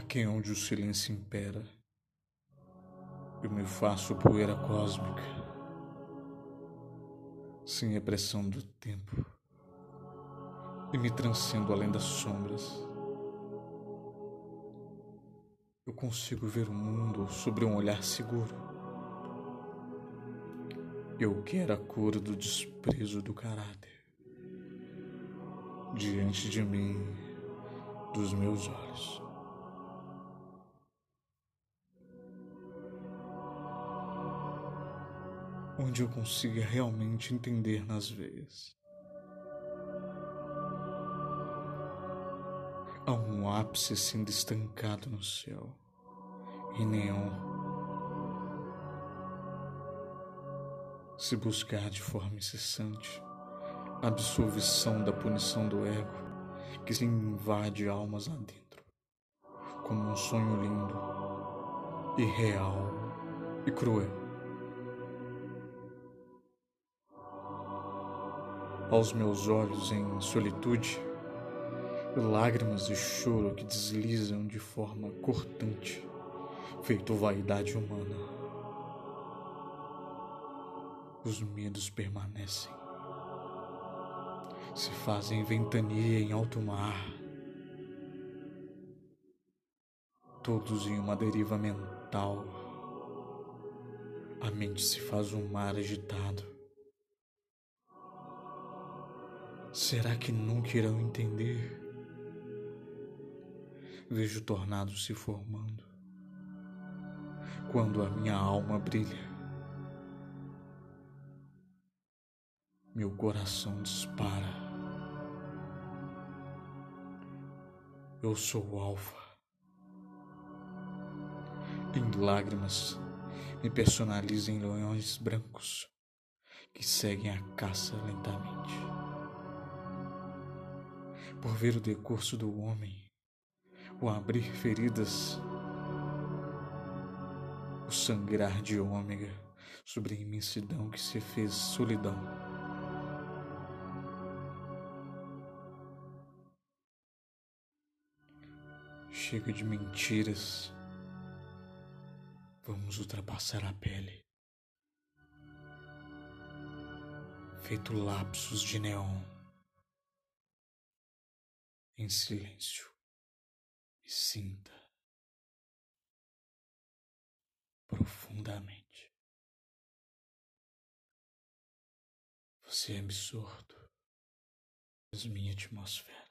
Aqui onde o silêncio impera, eu me faço poeira cósmica, sem a pressão do tempo, e me transcendo além das sombras. Eu consigo ver o mundo sobre um olhar seguro. Eu quero a cor do desprezo do caráter diante de mim, dos meus olhos. Onde eu consiga realmente entender nas veias. Há um ápice sendo estancado no céu, e neon. Se buscar de forma incessante a absolvição da punição do ego que se invade almas lá dentro, como um sonho lindo, irreal e cruel. Aos meus olhos em solitude, lágrimas de choro que deslizam de forma cortante, feito vaidade humana. Os medos permanecem, se fazem ventania em alto mar, todos em uma deriva mental. A mente se faz um mar agitado Será que nunca irão entender? Vejo tornados se formando quando a minha alma brilha. Meu coração dispara. Eu sou o Alfa. Em lágrimas me personalizo em leões brancos que seguem a caça lentamente por ver o decurso do homem, o abrir feridas, o sangrar de ômega sobre a imensidão que se fez solidão. Chega de mentiras. Vamos ultrapassar a pele. Feito lapsos de neon em silêncio e sinta profundamente. Você é absurdo, mas minha atmosfera.